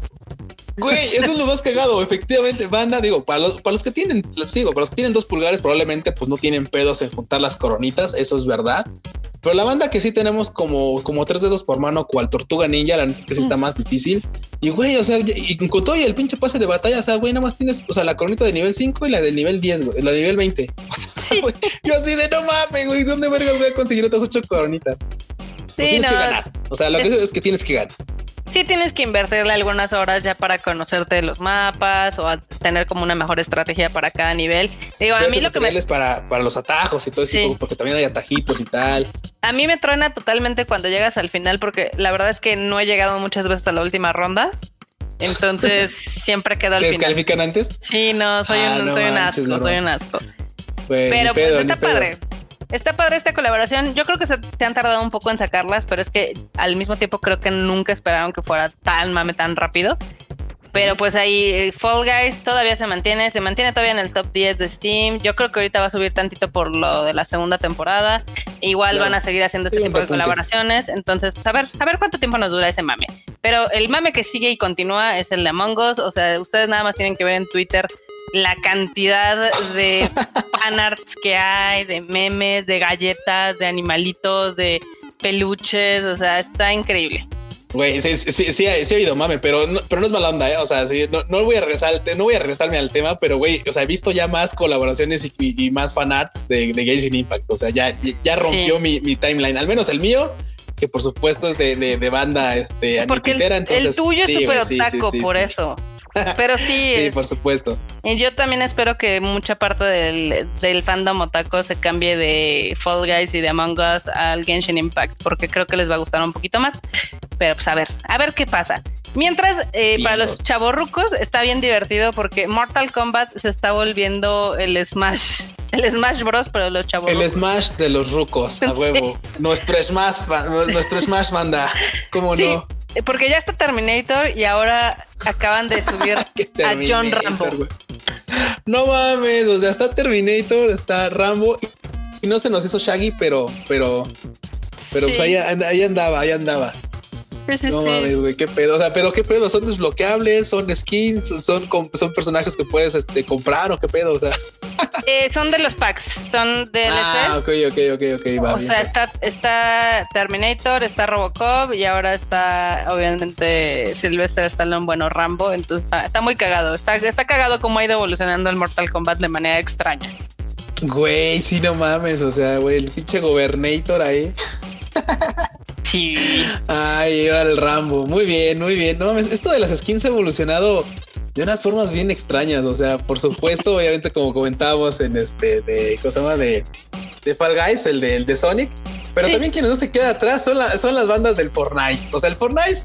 Güey, eso es lo más cagado. Efectivamente, banda, digo, para los, para los que tienen, sigo, para los que tienen dos pulgares, probablemente pues no tienen pedos en juntar las coronitas, eso es verdad. Pero la banda que sí tenemos como, como tres dedos por mano, cual tortuga ninja, la neta es que sí está más difícil. Y güey, o sea, y con todo y el pinche pase de batalla, o sea, güey, nada más tienes, o sea, la coronita de nivel 5 y la del nivel 10, güey, la de nivel 20. O sea, güey, yo así de no mames, güey, ¿dónde vergas voy a conseguir otras ocho coronitas? Pues sí, tienes que ganar. O sea, lo que es que tienes que ganar sí tienes que invertirle algunas horas ya para conocerte los mapas o tener como una mejor estrategia para cada nivel. Digo, a mí lo que me... para, para los atajos y todo eso, porque también hay atajitos y tal. A mí me truena totalmente cuando llegas al final porque la verdad es que no he llegado muchas veces a la última ronda. Entonces siempre quedo al ¿Te final. descalifican antes? Sí, no, soy, ah, un, soy un asco, soy un asco. Pero pues está padre. Está padre esta colaboración. Yo creo que se, han tardado un poco en sacarlas, pero es que al mismo tiempo creo que nunca esperaron que fuera tan mame tan rápido. Pero pues ahí eh, Fall Guys todavía se mantiene, se mantiene todavía en el top 10 de Steam. Yo creo que ahorita va a subir tantito por lo de la segunda temporada. Igual van a seguir haciendo este tipo de colaboraciones. Entonces, pues a ver, a ver cuánto tiempo nos dura ese mame. Pero el mame que sigue y continúa es el de Among Us. O sea, ustedes nada más tienen que ver en Twitter la cantidad de fanarts que hay, de memes, de galletas, de animalitos, de peluches, o sea, está increíble. Güey, sí, sí, sí, sí, he oído mame, pero no, pero no es mala onda, ¿eh? O sea, sí, no, no, voy a regresar, no voy a regresarme al tema, pero güey, o sea, he visto ya más colaboraciones y, más fanarts de, de Genshin Impact. O sea, ya, ya rompió mi, mi, timeline, al menos el mío, que por supuesto es de, de, banda este, Porque el, el, tuyo es súper otaco, por eso. Pero sí. sí, por supuesto. Y yo también espero que mucha parte del, del fandom otaku se cambie de Fall Guys y de Among Us al Genshin Impact, porque creo que les va a gustar un poquito más. Pero pues a ver, a ver qué pasa. Mientras, eh, para los chavorrucos está bien divertido porque Mortal Kombat se está volviendo el Smash. El Smash Bros, pero los chavos. El Smash de los rucos, a huevo. Nuestro Smash, nuestro Smash manda. ¿Cómo no? Porque ya está Terminator y ahora acaban de subir a John Rambo. No mames, o sea, está Terminator, está Rambo y no se nos hizo Shaggy, pero, pero, pero pues ahí, ahí andaba, ahí andaba no mames, güey, qué pedo. O sea, pero qué pedo, son desbloqueables, son skins, son, son personajes que puedes este, comprar o qué pedo, o sea. Eh, son de los packs, son DLC. Ah, ok, ok, ok, ok. o sea, está, está Terminator, está Robocop y ahora está, obviamente, Sylvester Stallone, bueno, Rambo. Entonces está, está muy cagado. Está, está cagado como ha ido evolucionando el Mortal Kombat de manera extraña. Güey, sí, no mames. O sea, güey, el pinche Gobernator ahí. Sí. Ay, era el Rambo. Muy bien, muy bien. No esto de las skins ha evolucionado de unas formas bien extrañas. O sea, por supuesto, obviamente, como comentábamos en este de cosa de, de Fall Guys, el de, el de Sonic. Pero también quienes no se queda atrás son, son las bandas del Fortnite. O sea, el Fortnite,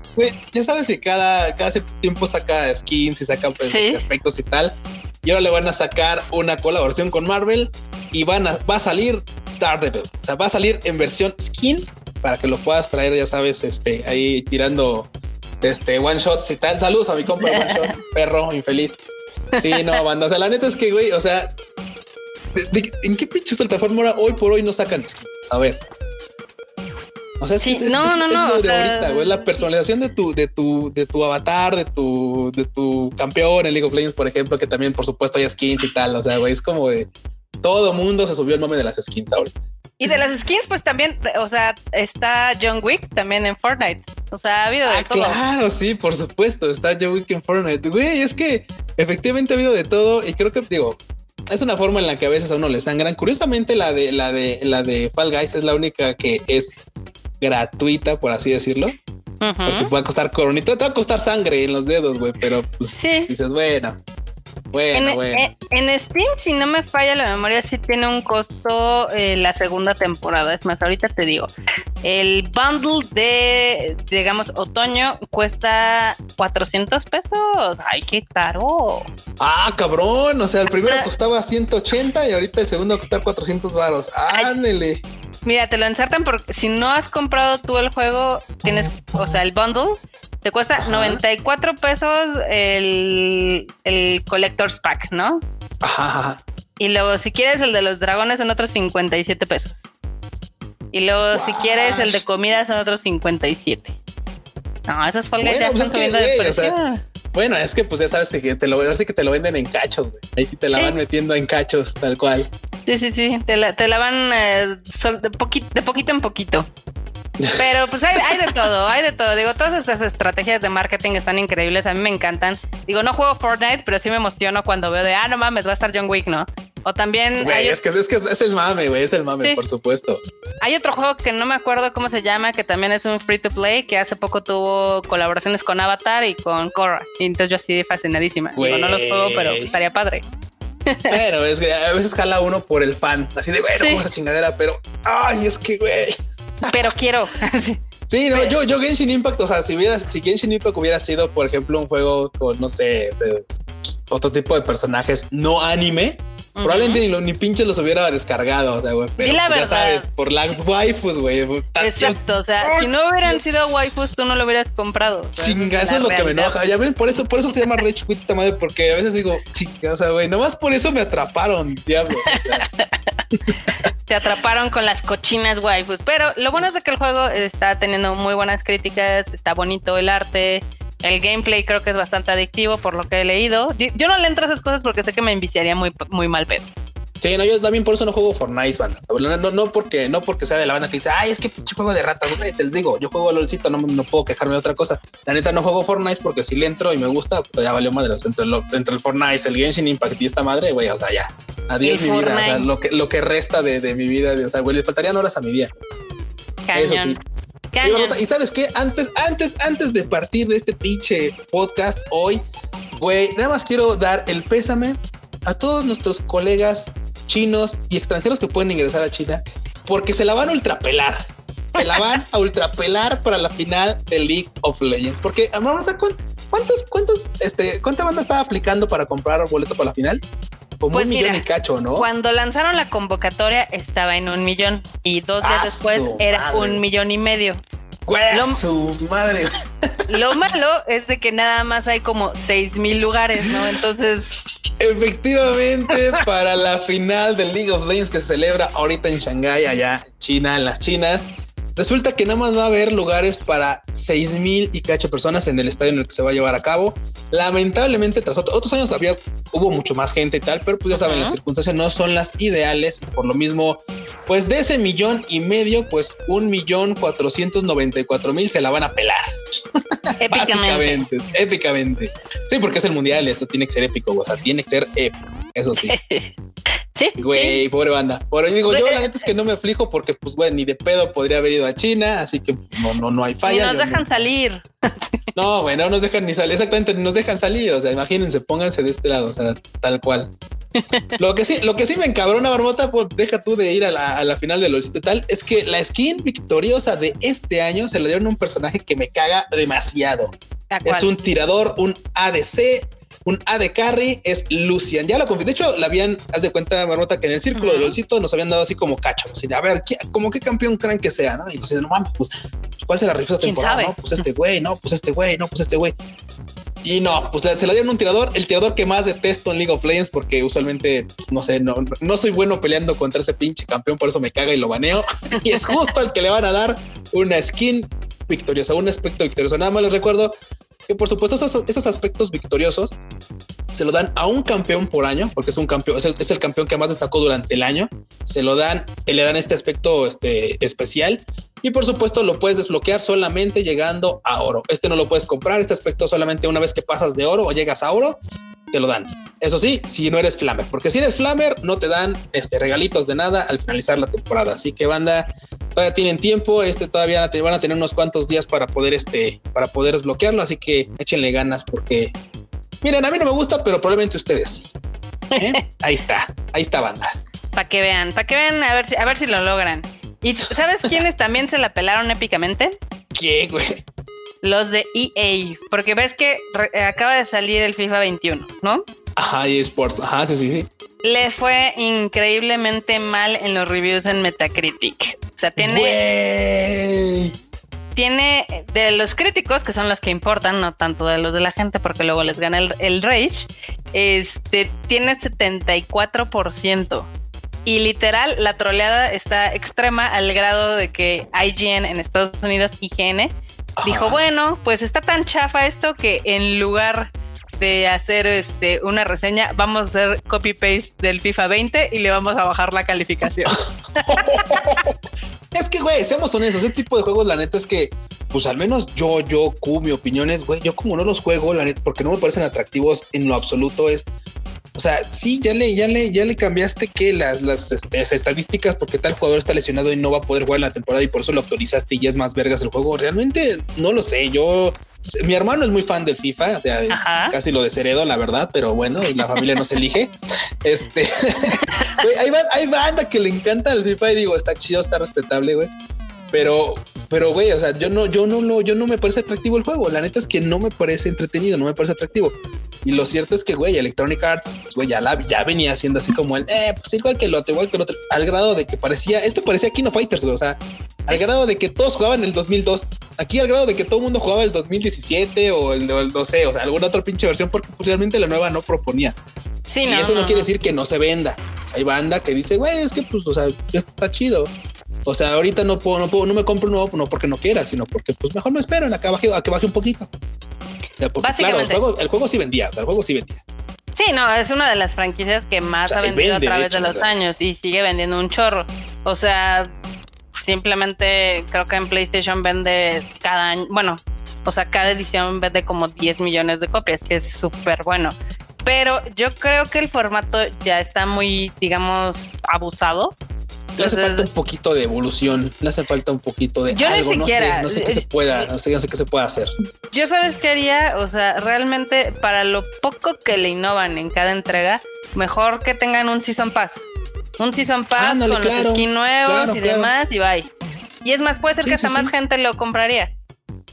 ya sabes que cada, cada tiempo saca skins y saca pues, aspectos y tal. Y ahora le van a sacar una colaboración con Marvel y van a, va a salir Daredevil. O sea, va a salir en versión skin para que lo puedas traer, ya sabes, este, ahí tirando este one shots y tal. Saludos a mi compa one shot, perro infeliz. Sí, no, banda. O sea, la neta es que, güey, o sea, ¿en qué pinche plataforma hoy por hoy no sacan? A ver. O sea, sí, no, no, no, de ahorita, güey, la personalización de tu, de tu, de tu avatar, de tu, de tu campeón en League of Legends, por ejemplo, que también, por supuesto, hay skins y tal. O sea, güey, es como de todo mundo se subió el mame de las skins ahorita. Y de las skins, pues también, o sea, está John Wick también en Fortnite. O sea, ha habido de ah, todo. Claro, sí, por supuesto, está John Wick en Fortnite. Güey, es que efectivamente ha habido de todo y creo que, digo, es una forma en la que a veces a uno le sangran. Curiosamente, la de la de la de Fall Guys es la única que es gratuita, por así decirlo. Porque puede costar coronita, te va a costar sangre en los dedos, güey, pero pues sí. dices, bueno, bueno, en, En, Steam, si no me falla la memoria, sí tiene un costo eh, la segunda temporada. Es más, ahorita te digo. El bundle de, digamos, otoño cuesta 400 pesos. Ay, qué caro. Ah, cabrón. O sea, el primero costaba 180 y ahorita el segundo costar 400 varos. Ándele. Mira, te lo ensartan porque si no has comprado tú el juego, tienes, o sea, el bundle te cuesta 94 pesos el, el Collector's Pack, ¿no? Ajá. Y luego, si quieres el de los dragones, son otros 57 pesos. Y luego, si quieres el de comida, son otros 57. No, esas folgas ya pues están subiendo de precio. bueno, es que pues ya sabes que te lo, que te lo venden en cachos, güey. Ahí sí te la van metiendo en cachos, tal cual. Sí, sí, sí. Te la, te la van eh, de, de poquito en poquito. Pero pues hay, hay, de todo, hay de todo. Digo, todas estas estrategias de marketing están increíbles. A mí me encantan. Digo, no juego Fortnite, pero sí me emociono cuando veo de, ah, no mames, va a estar John Wick, ¿no? O también. es que es que es, el mame, güey, es el mame, por supuesto. Hay otro juego que no me acuerdo cómo se llama, que también es un free to play, que hace poco tuvo colaboraciones con Avatar y con Korra. Y entonces yo así fascinadísima. Digo, no los juego, pero estaría padre. Pero es que a veces jala uno por el fan, así de, güey, no esa chingadera, pero, ay, es que, güey pero quiero. sí, no, yo, yo Genshin Impact, o sea, si hubiera, si Genshin Impact hubiera sido, por ejemplo, un juego con, no sé, otro tipo de personajes no anime, Probablemente ni, ni pinche los hubiera descargado, o sea, güey. Pero la pues, ya sabes, por las waifus, güey. Exacto, o sea, si no hubieran sido waifus, tú no lo hubieras comprado. Chinga, eso es lo que me enoja. Ya ven, por eso, por eso se llama Rage Quit esta madre, porque a veces digo, chinga, o sea, güey, nomás por eso me atraparon, diablo. Te atraparon con las cochinas waifus. Pero lo bueno es de que el juego está teniendo muy buenas críticas, está bonito el arte. El gameplay creo que es bastante adictivo por lo que he leído. Yo no le entro a esas cosas porque sé que me enviciaría muy, muy mal pedo. Sí, no, yo también por eso no juego Fortnite, banda. No, no, porque, no porque sea de la banda que dice, ay, es que pinche juego de ratas. Te les digo, yo juego a LOLcito, no, no puedo quejarme de otra cosa. La neta no juego Fortnite porque si le entro y me gusta, pues ya valió madre. Entre, entre el Fortnite, el Genshin Impact y esta madre, güey, o sea, ya. Adiós mi vida. lo, que, lo que resta de, de mi vida, o sea, güey, le faltarían horas a mi día. Eso sí. Y, sabes qué, antes, antes, antes de partir de este pinche podcast hoy, güey, nada más quiero dar el pésame a todos nuestros colegas chinos y extranjeros que pueden ingresar a China porque se la van a ultrapelar. se la van a ultrapelar para la final de League of Legends. Porque, ¿cuántos, cuántos, este, cuánta banda estaba aplicando para comprar boleto para la final? Como pues un millón y cacho, ¿no? Cuando lanzaron la convocatoria estaba en un millón y dos días después era un millón y medio. Lo, su madre. Lo malo es de que nada más hay como seis mil lugares, ¿no? Entonces. Efectivamente, para la final del League of Legends que se celebra ahorita en Shanghái, allá China, en las Chinas, Resulta que nada más va a haber lugares para seis mil y cacho personas en el estadio en el que se va a llevar a cabo. Lamentablemente, tras otros años había, hubo mucho más gente y tal, pero pues ya saben, las circunstancias no son las ideales. Por lo mismo, pues de ese millón y medio, pues un millón cuatrocientos noventa y cuatro mil se la van a pelar. Épicamente. épicamente. Sí, porque es el mundial, esto tiene que ser épico, o sea, tiene que ser épico, eso sí. Sí. Güey, pobre banda. Por digo, yo pues, la neta es que no me aflijo porque, pues, güey, ni de pedo podría haber ido a China, así que no, no, no hay falla. nos dejan salir. No, güey, no nos dejan ni salir. Exactamente, nos dejan salir. O sea, imagínense, pónganse de este lado, o sea, tal cual. lo que sí, lo que sí me encabrona, Barbota, pues deja tú de ir a la, a la final de los tal, es que la skin victoriosa de este año se le dieron a un personaje que me caga demasiado. Es un tirador, un ADC un A de carry es Lucian. Ya lo confío. De hecho, la habían, haz de cuenta, Marmota, que en el círculo del de nos habían dado así como cacho. Así de, a ver, como qué campeón creen que sea, ¿no? Y entonces, no mames, pues, ¿cuál es la rifa esta temporada? No, pues este güey, no, pues este güey, no, pues este güey. Y no, pues se la dieron un tirador, el tirador que más detesto en League of Legends, porque usualmente, no sé, no, no soy bueno peleando contra ese pinche campeón, por eso me caga y lo baneo. y es justo al que le van a dar una skin victoriosa, un aspecto victorioso. Nada más les recuerdo que por supuesto esos, aspectos victoriosos se lo dan a un campeón por año, porque es un campeón, es el, campeón que más destacó durante el año. Se lo dan, eh, le dan este aspecto este, especial. Y por supuesto lo puedes desbloquear solamente llegando a oro. Este no lo puedes comprar, este aspecto solamente una vez que pasas de oro o llegas a oro, te lo dan. Eso sí, si no eres Flamer, porque si eres Flamer, no te dan este, regalitos de nada al finalizar la temporada. Así que banda, todavía tienen tiempo, este todavía van a tener unos cuantos días para poder este para poder desbloquearlo, así que échenle ganas porque miren, a mí no me gusta, pero probablemente ustedes sí. ¿Eh? ahí está, ahí está banda. Para que vean, para que vean a ver si a ver si lo logran. ¿Y sabes quiénes también se la pelaron épicamente? ¿Qué, güey? Los de EA, porque ves que acaba de salir el FIFA 21, ¿no? Ajá, y Sports, ajá, sí, sí, sí. Le fue increíblemente mal en los reviews en Metacritic sea, tiene. Tiene de los críticos, que son los que importan, no tanto de los de la gente, porque luego les gana el, Rage. Este tiene 74%. Y literal, la troleada está extrema al grado de que IGN en Estados Unidos, IGN, dijo: Bueno, pues está tan chafa esto que en lugar de hacer este una reseña, vamos a hacer copy paste del FIFA 20 y le vamos a bajar la calificación. Es que, güey, seamos honestos, ese tipo de juegos, la neta es que, pues al menos yo, yo, Q, mi opinión es, güey, yo como no los juego, la neta, porque no me parecen atractivos en lo absoluto, es, o sea, sí, ya le, ya le, ya le cambiaste que las, las, este, estadísticas, porque tal jugador está lesionado y no va a poder jugar en la temporada y por eso lo autorizaste y ya es más vergas el juego. Realmente no lo sé. Yo, mi hermano es muy fan del FIFA, casi lo desheredo, la verdad, pero bueno, la familia no se elige. Este, hay, hay banda que le encanta el FIFA y digo, está chido, está respetable, güey. Pero, pero, güey, o sea, yo no, yo no lo, yo no me parece atractivo el juego. La neta es que no me parece entretenido, no me parece atractivo. Y lo cierto es que, güey, Electronic Arts, pues, güey, ya, la, ya venía haciendo así como el, eh, pues igual que el otro, igual que el otro, al grado de que parecía, esto parecía Kino Fighters, güey, o sea, al grado de que todos jugaban en el 2002. Aquí al grado de que todo el mundo jugaba el 2017 o el, no sé, o sea, alguna otra pinche versión, porque pues, realmente la nueva no proponía. Sí, y eso no, quiere decir que no se venda. hay banda que dice, güey, es que pues, o sea, esto está chido. O sea, ahorita no puedo, no puedo, no me compro un nuevo, no porque no quiera, sino porque pues mejor me espero en a que baje, a que baje un poquito. claro, el juego, el juego sí vendía, el juego sí vendía. Sí, no, es una de las franquicias que más ha vendido a través de, los años y sigue vendiendo un chorro. O sea, simplemente creo que en PlayStation vende cada año, bueno, o sea, cada edición vende como 10 millones de copias, que es súper bueno. Pero yo creo que el formato ya está muy, digamos, abusado le hace falta un poquito de evolución, le hace falta un poquito de algo, no, sé, no sé qué se pueda, no sé, no sé qué se pueda hacer. Yo sabes qué haría, o sea, realmente para lo poco que le innovan en cada entrega, mejor que tengan un Season Pass. Un Season Pass con los skins nuevos y demás y bye. Y es más, puede ser que hasta más gente lo compraría,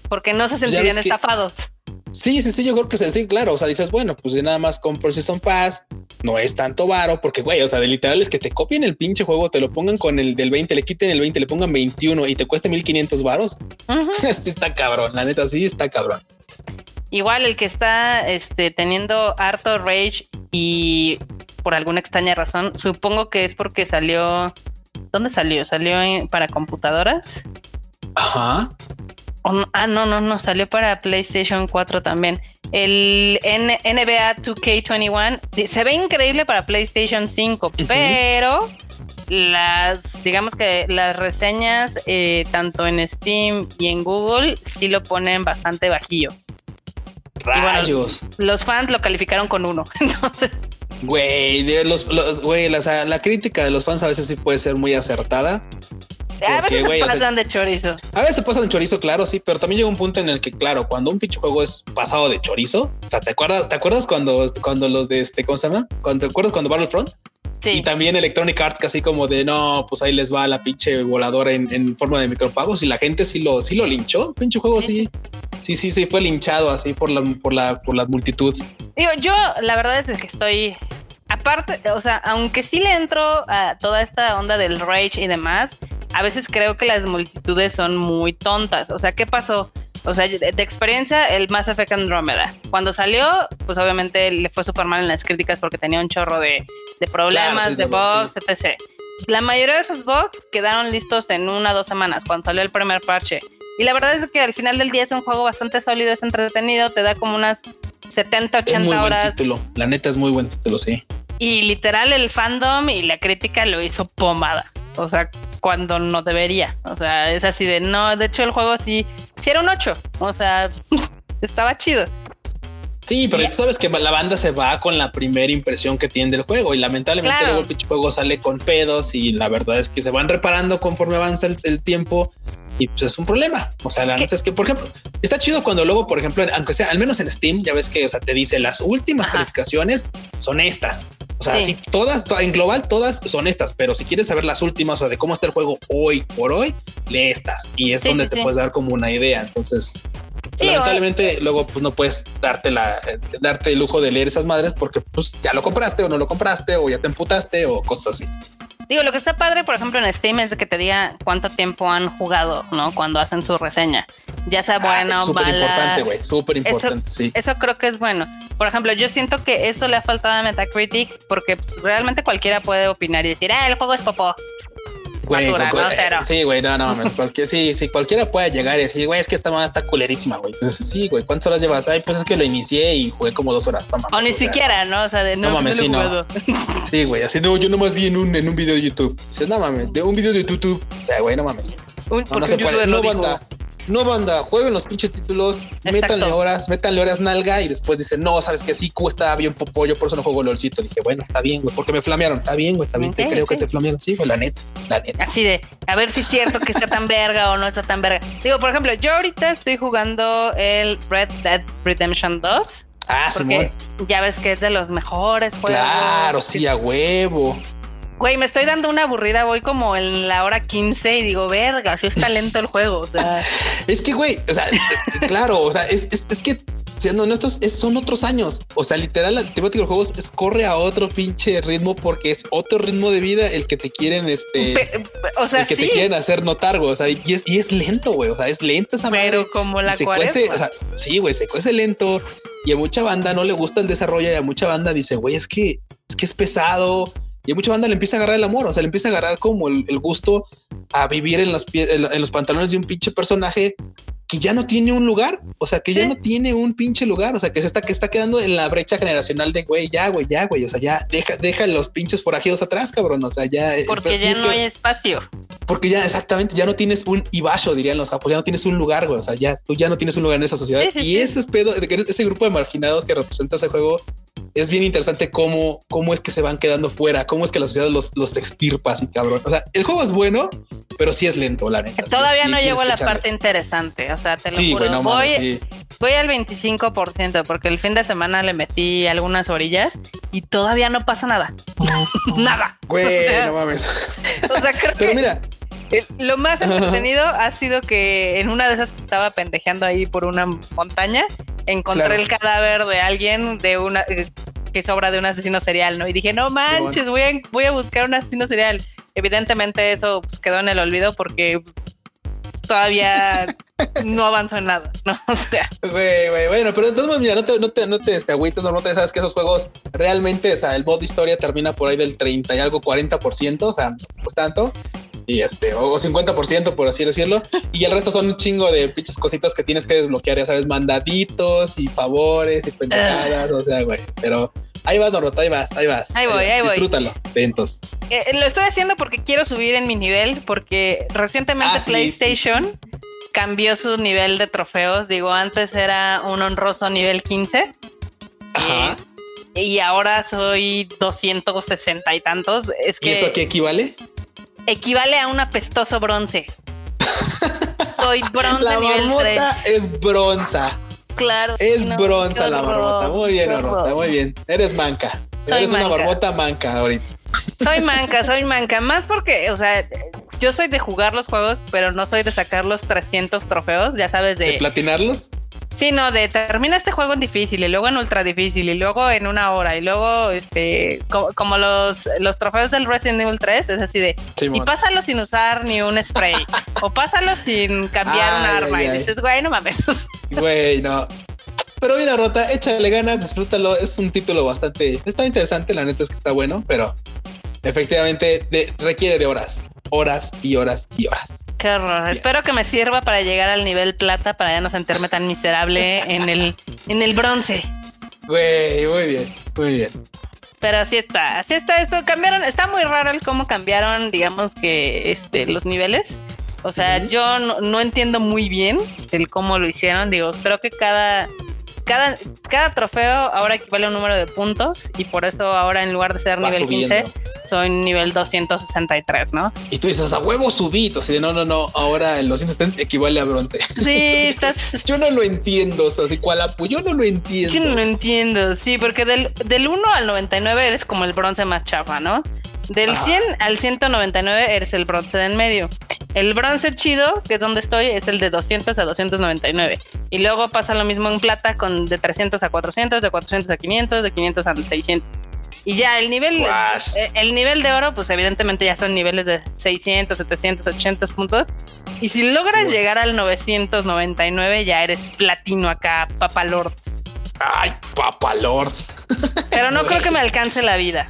porque no se sentirían estafados. Sí, sí, sí, yo creo que sí, claro. O sea, dices, bueno, pues nada más compro Season Pass, no es tanto varo, porque güey, o sea, de literal es que te copien el pinche juego, te lo pongan con el del 20, le quiten el 20, le pongan 21 y te cueste 1500 varos. este está cabrón, la neta, sí está cabrón. Igual el que está este, teniendo harto rage y por alguna extraña razón, supongo que es porque salió. ¿Dónde salió? ¿Salió para computadoras? Ajá ah, no, no, no, salió para PlayStation 4 también. El NBA 2K21 se ve increíble para PlayStation 5, pero las, digamos que las reseñas, eh, tanto en Steam y en Google, sí lo ponen bastante bajillo. Rayos. los fans lo calificaron con uno. Entonces. Güey, los, los, la crítica de los fans a veces sí puede ser muy acertada. A veces se pasan de chorizo. A veces se pasan de chorizo, claro, sí, pero también llega un punto en el que, claro, cuando un pinche juego es pasado de chorizo, o sea, ¿te acuerdas, ¿te acuerdas cuando, cuando los de este, ¿cómo se llama? ¿Te acuerdas cuando Battlefront? Sí. Y también Electronic Arts, casi como de no, pues ahí les va la pinche voladora en, forma de micropagos y la gente sí lo, sí lo linchó. Pinche juego sí, sí, sí, sí, fue linchado así por la, por la, por la multitud. Digo, yo la verdad es que estoy aparte, o sea, aunque sí le entro a toda esta onda del rage y demás, a veces creo que las multitudes son muy tontas. O sea, ¿qué pasó? O sea, de, experiencia, el Mass Effect Andromeda. Cuando salió, pues obviamente le fue súper mal en las críticas porque tenía un chorro de, problemas, de bugs, etc. La mayoría de esos bugs quedaron listos en una o dos semanas cuando salió el primer parche. Y la verdad es que al final del día es un juego bastante sólido, es entretenido, te da como unas 70, 80 es muy horas. Buen título. La neta es muy buen título, sí. Y literal el fandom y la crítica lo hizo pomada. O sea, cuando no debería. O sea, es así de no. De hecho, el juego sí, sí era un 8. O sea, estaba chido. Sí, pero tú sabes que la banda se va con la primera impresión que tiene del juego y lamentablemente luego el pinche juego sale con pedos y la verdad es que se van reparando conforme avanza el tiempo y pues es un problema. O sea, la neta es que, por ejemplo, está chido cuando luego, por ejemplo, aunque sea al menos en Steam, ya ves que, o sea, te dice las últimas calificaciones son estas. O sea, sí. todas, en global, todas son estas, pero si quieres saber las últimas, o sea, de cómo está el juego hoy por hoy, lee estas y es donde te puedes dar como una idea. Entonces, lamentablemente, luego pues no puedes darte la, darte el lujo de leer esas madres porque pues ya lo compraste o no lo compraste o ya te emputaste o cosas así. Digo, lo que está padre, por ejemplo, en Steam es de que te diga cuánto tiempo han jugado, ¿no? Cuando hacen su reseña. Ya sea ah, buena o mala. Súper importante, güey. Súper importante, sí. Eso creo que es bueno. Por ejemplo, yo siento que eso le ha faltado a Metacritic porque pues, realmente cualquiera puede opinar y decir, ah, el juego es popó. Güey, Sí, güey, no, no, porque sí, sí, cualquiera puede llegar y decir, güey, es que esta madre está culerísima, güey. Entonces, sí, güey, ¿cuántas horas llevas? Ay, pues es que lo inicié y jugué como dos horas. o ni siquiera, ¿no? O sea, de no, no mames, sí, no. Sí, güey, así no, yo nomás vi en un, en un video de YouTube. Dices, no mames, de un video de YouTube. O sea, güey, no mames. Un, no, no se puede. No, banda. No, banda, jueguen los pinches títulos, métanle horas, métanle horas nalga y después dicen, no, sabes que sí, Q estaba bien popollo, por eso no juego LOLcito. Dije, bueno, está bien, güey, porque me flamearon. Está bien, güey, está bien, te creo que te flamearon. Sí, güey, la neta, la neta. Así de, a ver si es cierto que está tan verga o no está tan verga. Digo, por ejemplo, yo ahorita estoy jugando el Red Dead Redemption 2. Ah, sí, Ya ves que es de los mejores juegos. Claro, sí, a huevo. Güey, me estoy dando una aburrida, voy como en la hora 15 y digo, verga, si está lento el juego. es que, güey, o sea, claro, o sea, es, que siendo honestos, son otros años. O sea, literal, la temática de los juegos es corre a otro pinche ritmo porque es otro ritmo de vida el que te quieren, este, o sea, el que te quieren hacer notar, güey. O sea, y es, y es lento, güey. O sea, es lenta esa Pero como la se cuece, o sea, sí, güey, se cuece lento y a mucha banda no le gusta el desarrollo y a mucha banda dice, güey, es que es que es pesado y a mucha banda le empieza a agarrar el amor, o sea, le empieza a agarrar como el, gusto a vivir en, las en los pantalones de un pinche personaje que ya no tiene un lugar, o sea, que ya no tiene un pinche lugar, o sea, que se está, que está quedando en la brecha generacional de güey, ya, güey, ya, güey, o sea, ya deja, deja los pinches forajidos atrás, cabrón, o sea, ya. Eh, porque ya no hay espacio. Porque ya, exactamente, ya no tienes un ibasho, dirían los pues ya no tienes un lugar, güey, o sea, ya, tú ya no tienes un lugar en esa sociedad. y ese es pedo, ese grupo de marginados que representa ese juego, es bien interesante cómo, cómo es que se van quedando fuera, cómo es que la sociedad los, los extirpa así, cabrón. O sea, el juego es bueno, pero sí es lento, la neta. Todavía no llegó a la parte interesante, o sea, te lo juro. voy, voy al 25% porque el fin de semana le metí algunas orillas y todavía no pasa nada. nada. Güey, no mames. o sea, creo pero mira, lo más entretenido ha sido que en una de esas que estaba pendejeando ahí por una montaña, encontré el cadáver de alguien de una eh, que sobra de un asesino serial, ¿no? Y dije, no manches, voy, a, voy a buscar un asesino serial. Evidentemente eso pues, quedó en el olvido porque todavía no avanzó en nada, ¿no? O sea. Güey, güey, bueno, pero entonces, mira, no te, no te, no te descagüites, no te sabes que esos juegos realmente, o sea, el modo historia termina por ahí del 30 y algo 40%, o sea, pues tanto y este, o 50% por así decirlo, y el resto son un chingo de pinches cositas que tienes que desbloquear, ya sabes, mandaditos y favores y pendejadas, o sea, güey, pero ahí vas, Norota, ahí vas, ahí vas. Ahí voy, ahí, voy. Disfrútalo. Eh, lo estoy haciendo porque quiero subir en mi nivel, porque recientemente ah, PlayStation cambió su nivel de trofeos, digo, antes era un honroso nivel 15. Ajá. Y, ahora soy 260 y tantos. Es que, ¿Y eso a qué equivale? Equivale a un apestoso bronce. Soy bronce la nivel 3. es bronza. Claro. Es bronza la marmota. Muy bien. Muy bien. Eres manca. Eres una marmota manca ahorita. Soy manca, soy manca. Más porque, o sea, yo soy de jugar los juegos, pero no soy de sacar los 300 trofeos, ya sabes, de... ¿De platinarlos? Sí, no, de termina este juego en difícil y luego en ultra difícil y luego en una hora y luego este como, los, los trofeos del Resident Evil 3 es así de y pásalo sin usar ni un spray o pásalo sin cambiar un arma y dices, güey, no mames. Güey, no. Pero mira, Rota, échale ganas, disfrútalo. Es un título bastante, está interesante, la neta es que está bueno, pero efectivamente requiere de horas, horas y horas y horas. Qué horror. Espero que me sirva para llegar al nivel plata para ya no sentirme tan miserable en el, en el bronce. Güey, muy bien, muy bien. Pero así está, así está esto. Cambiaron, está muy raro el cómo cambiaron, digamos que este, los niveles. O sea, yo no, no, entiendo muy bien el cómo lo hicieron. Digo, creo que cada, cada, cada trofeo ahora equivale a un número de puntos y por eso ahora en lugar de ser nivel 15 soy nivel 263, ¿no? Y tú dices, a huevo subito, así de no, no, no, ahora el 270 equivale a bronce. Sí, estás... Yo no lo entiendo, o sea, cual yo no lo entiendo. Yo no lo entiendo, sí, porque del, del 1 al 99 eres como el bronce más chafa, ¿no? Del 100 al 199 eres el bronce de en medio. El bronce chido, que es donde estoy, es el de 200 a 299. Y luego pasa lo mismo en plata con de 300 a 400, de 400 a 500, de 500 a 600. Y ya el nivel, eh, el nivel de oro, pues evidentemente ya son niveles de 600, 700, 800 puntos. Y si logras llegar al 999, ya eres platino acá, papalord. Ay, papalord. Pero no creo que me alcance la vida.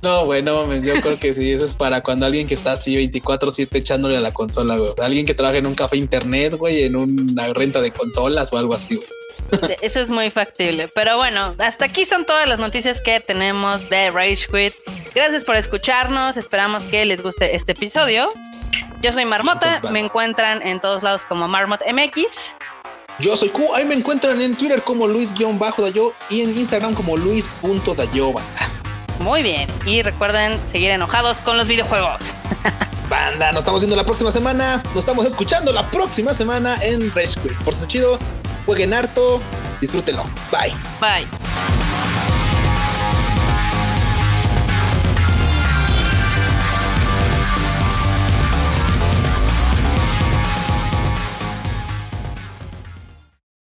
No, güey, no mames, yo creo que sí, eso es para cuando alguien que está así 24-7 echándole a la consola, güey. Alguien que trabaja en un café internet, güey, en una renta de consolas o algo así, güey. Eso es muy factible. Pero bueno, hasta aquí son todas las noticias que tenemos de Rage Quit. Gracias por escucharnos. Esperamos que les guste este episodio. Yo soy Marmota. Me encuentran en todos lados como Marmot MX. Yo soy Q. Ahí me encuentran en Twitter como Luis-Dayo y en Instagram como Luis.dayoba. Muy bien. Y recuerden seguir enojados con los videojuegos. Banda, nos estamos viendo la próxima semana. Nos estamos escuchando la próxima semana en Rage Quit. Por si es chido, jueguen harto, disfrútenlo. Bye. Bye.